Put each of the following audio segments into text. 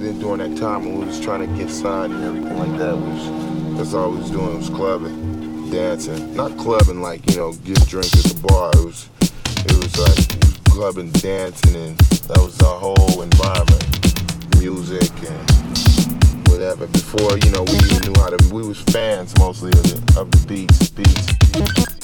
then during that time when we was trying to get signed and everything like that, was that's all we was doing was clubbing, dancing. Not clubbing like you know, get drinks at the bar. It was it was like clubbing, dancing, and that was our whole environment, music and whatever. Before you know, we knew how to. We was fans mostly of the of the beats, beats. but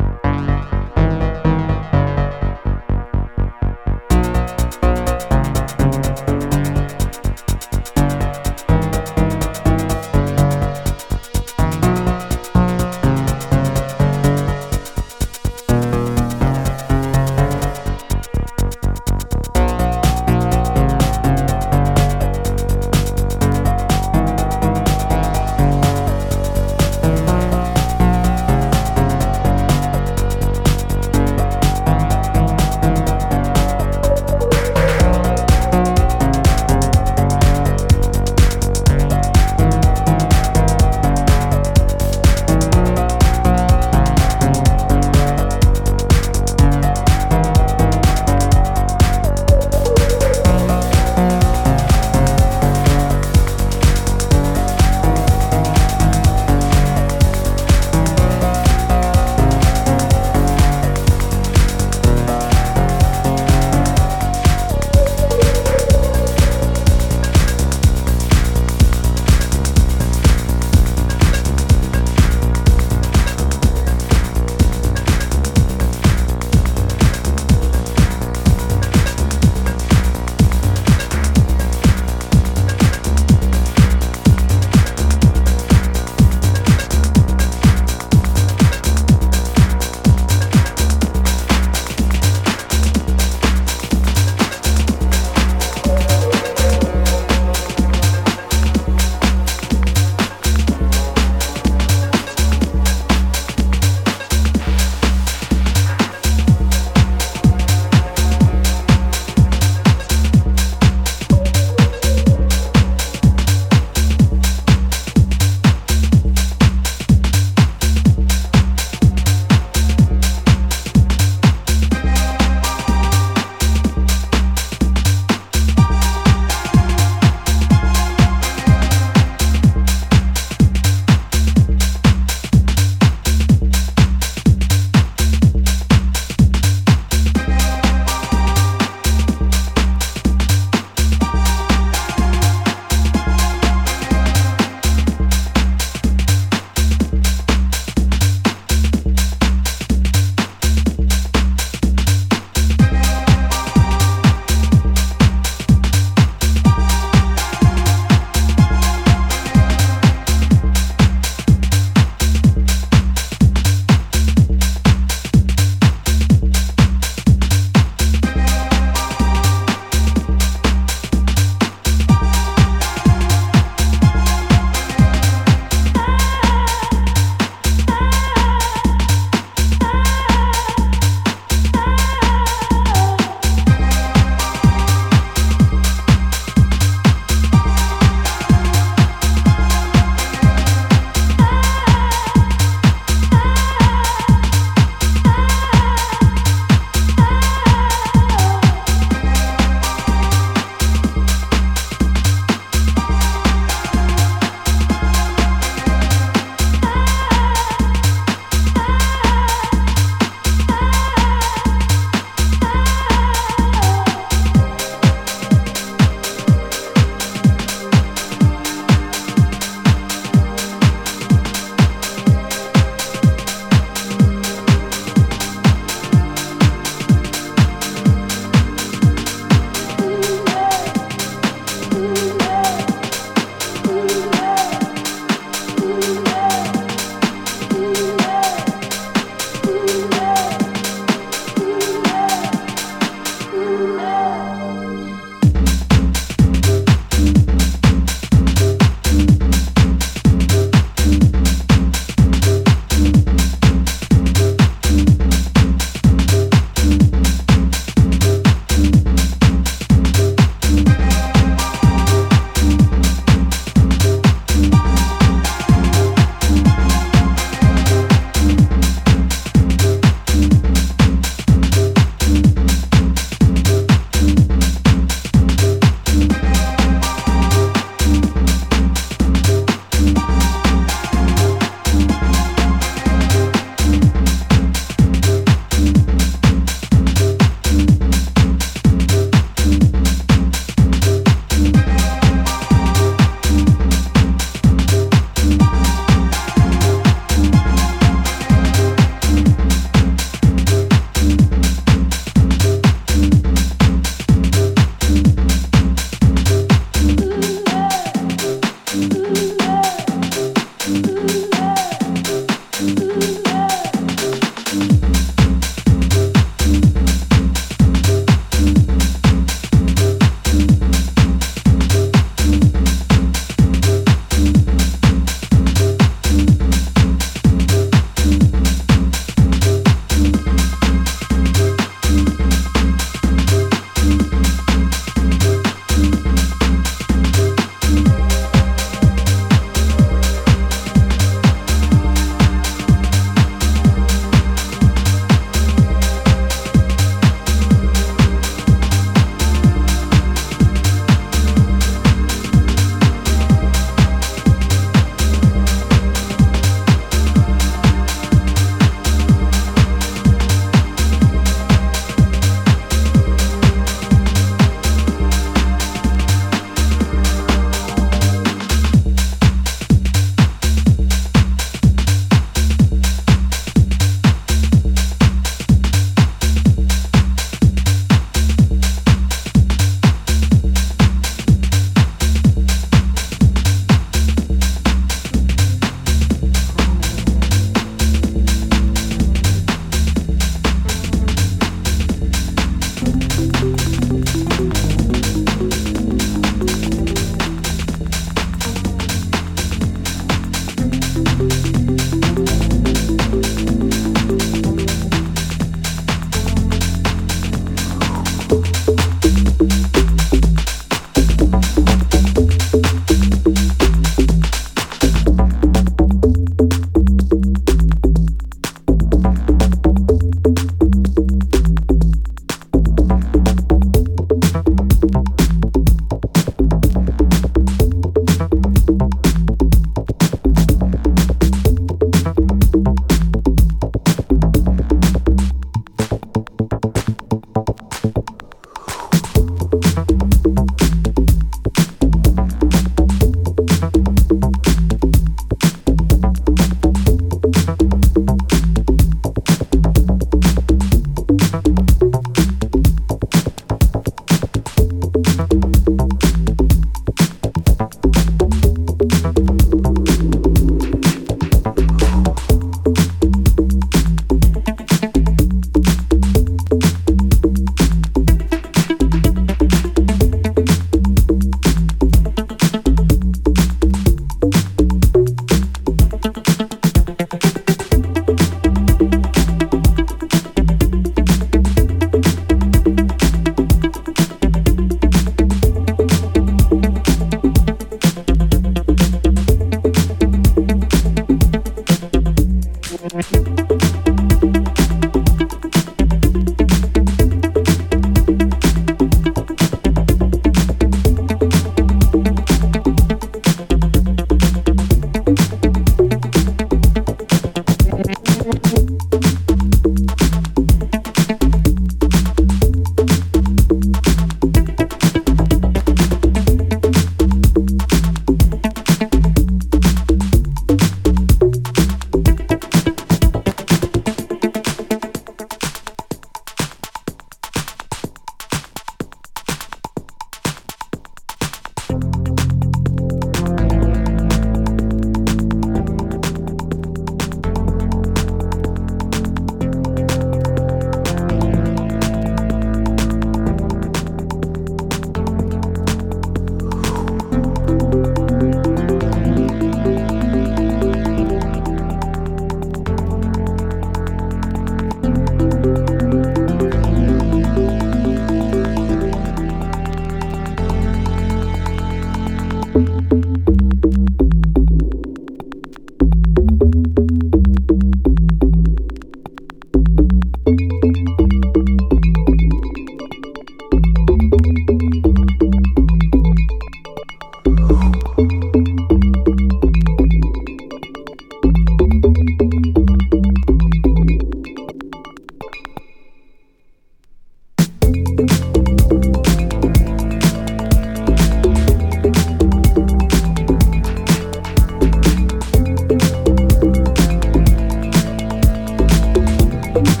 Bye.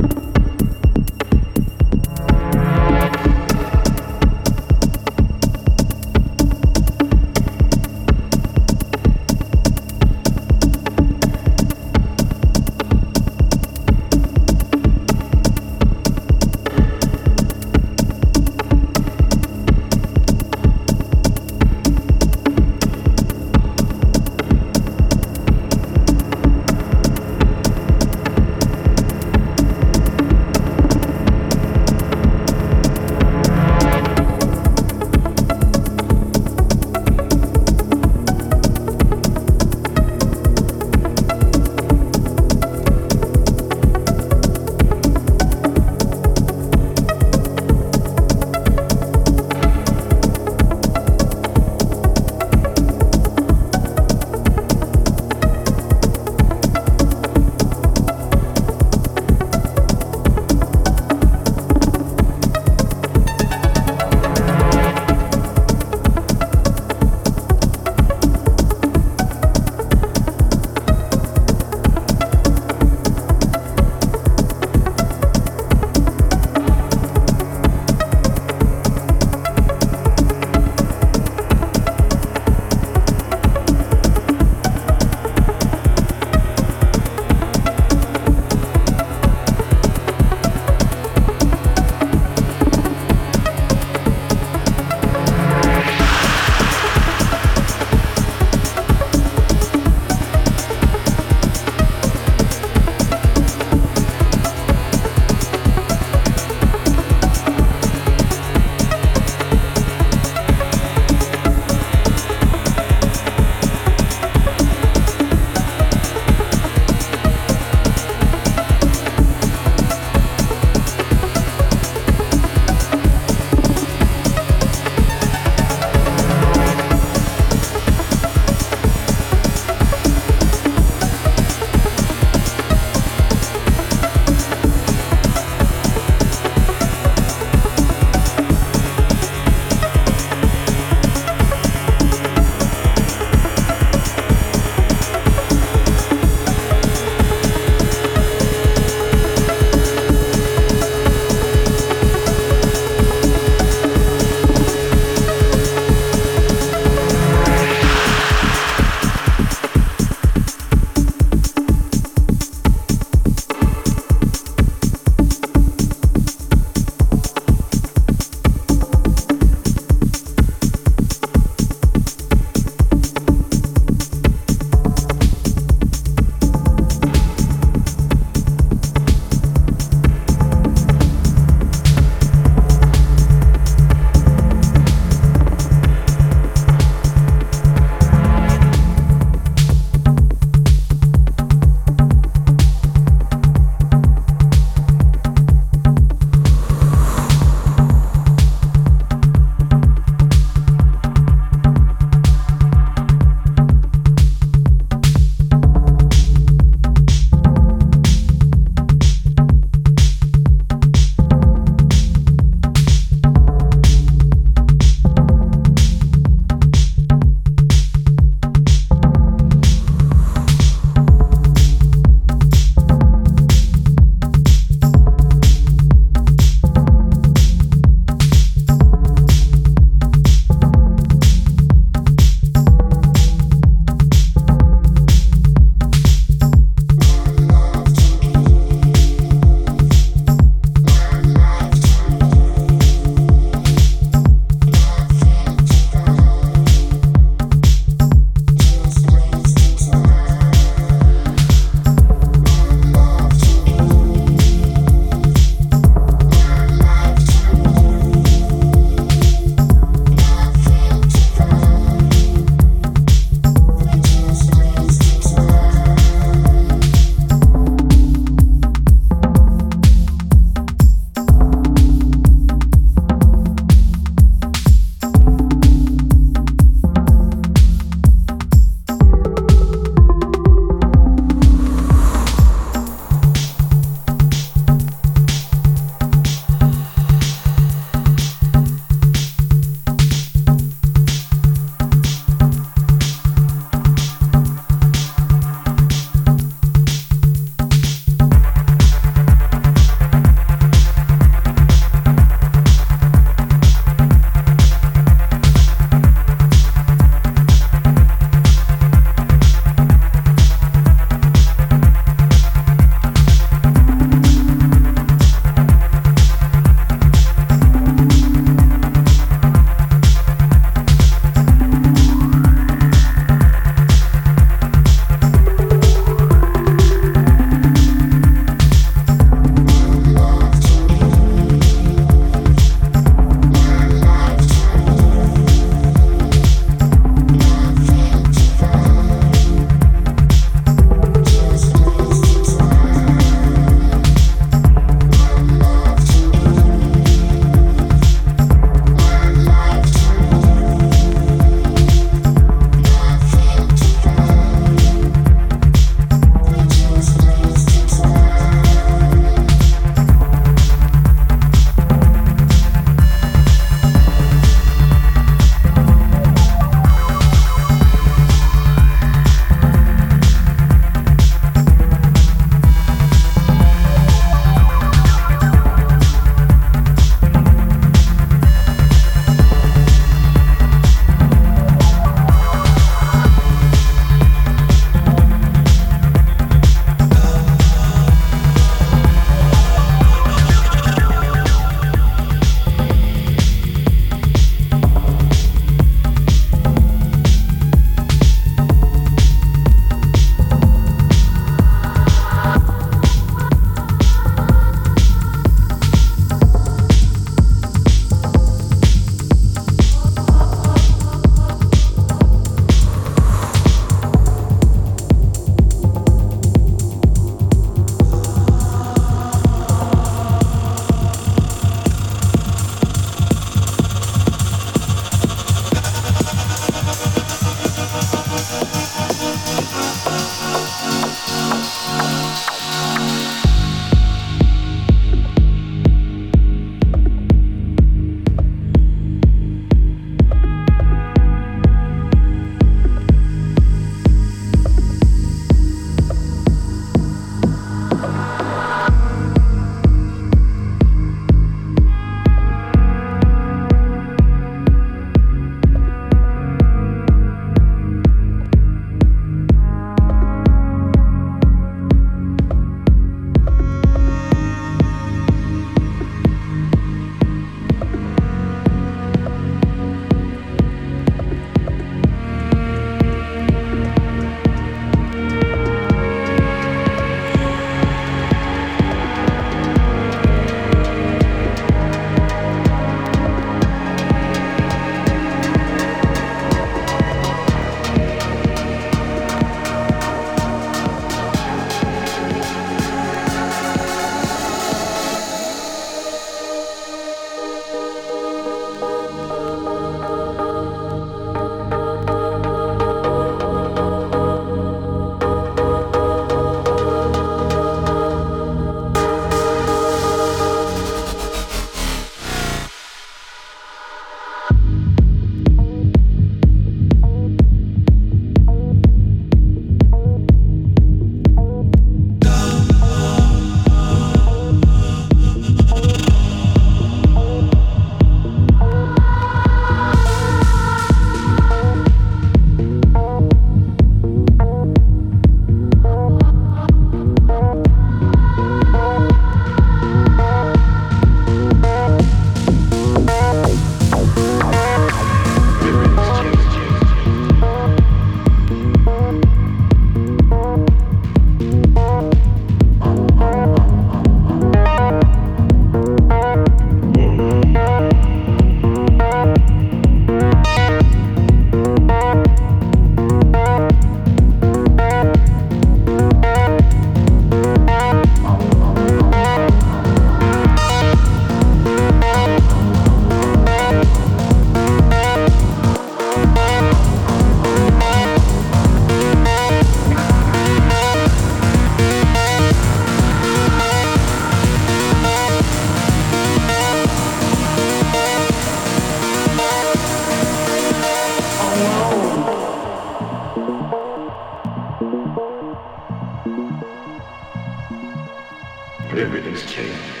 Everything's changed.